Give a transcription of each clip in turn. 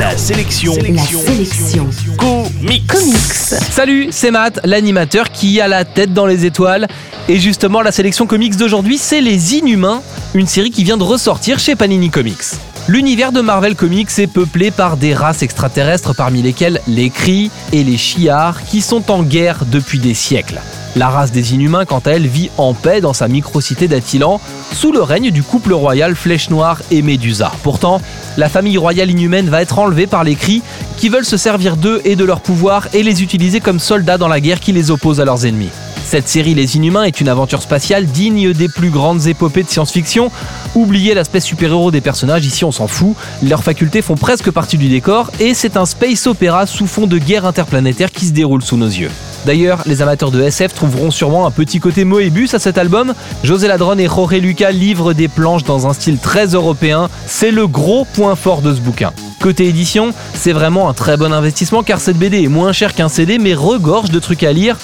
La sélection. La sélection. Comics. Comics. Salut, c'est Matt, l'animateur qui a la tête dans les étoiles. Et justement, la sélection comics d'aujourd'hui, c'est Les Inhumains, une série qui vient de ressortir chez Panini Comics. L'univers de Marvel Comics est peuplé par des races extraterrestres parmi lesquelles les Kree et les Shi'ar qui sont en guerre depuis des siècles. La race des Inhumains, quant à elle, vit en paix dans sa micro-cité d'Attilan, sous le règne du couple royal Flèche Noire et Médusa. Pourtant, la famille royale inhumaine va être enlevée par les Kree qui veulent se servir d'eux et de leur pouvoir et les utiliser comme soldats dans la guerre qui les oppose à leurs ennemis. Cette série Les Inhumains est une aventure spatiale digne des plus grandes épopées de science-fiction. Oubliez l'aspect super-héros des personnages, ici on s'en fout, leurs facultés font presque partie du décor et c'est un space opéra sous fond de guerre interplanétaire qui se déroule sous nos yeux. D'ailleurs, les amateurs de SF trouveront sûrement un petit côté Moebius à cet album. José Ladron et Jorge Lucas livrent des planches dans un style très européen, c'est le gros point fort de ce bouquin. Côté édition, c'est vraiment un très bon investissement car cette BD est moins chère qu'un CD mais regorge de trucs à lire.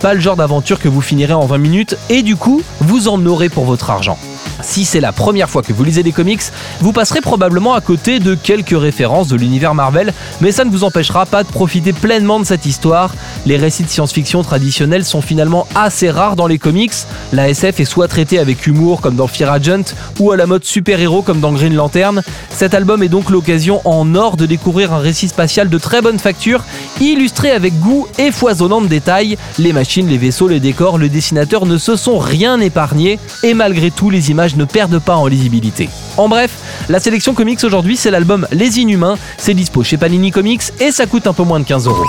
Pas le genre d'aventure que vous finirez en 20 minutes et du coup, vous en aurez pour votre argent. Si c'est la première fois que vous lisez des comics, vous passerez probablement à côté de quelques références de l'univers Marvel, mais ça ne vous empêchera pas de profiter pleinement de cette histoire. Les récits de science-fiction traditionnels sont finalement assez rares dans les comics. La SF est soit traitée avec humour comme dans Fear Agent, ou à la mode super-héros comme dans Green Lantern. Cet album est donc l'occasion en or de découvrir un récit spatial de très bonne facture, illustré avec goût et foisonnant de détails. Les machines, les vaisseaux, les décors, le dessinateur ne se sont rien épargnés, et malgré tout, les images ne perdent pas en lisibilité. En bref, la sélection comics aujourd'hui, c'est l'album Les Inhumains. C'est dispo chez Panini Comics et ça coûte un peu moins de 15 euros.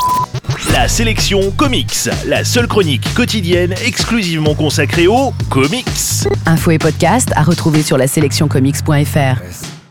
La sélection comics. La seule chronique quotidienne exclusivement consacrée aux comics. Info et podcast à retrouver sur la sélectioncomics.fr.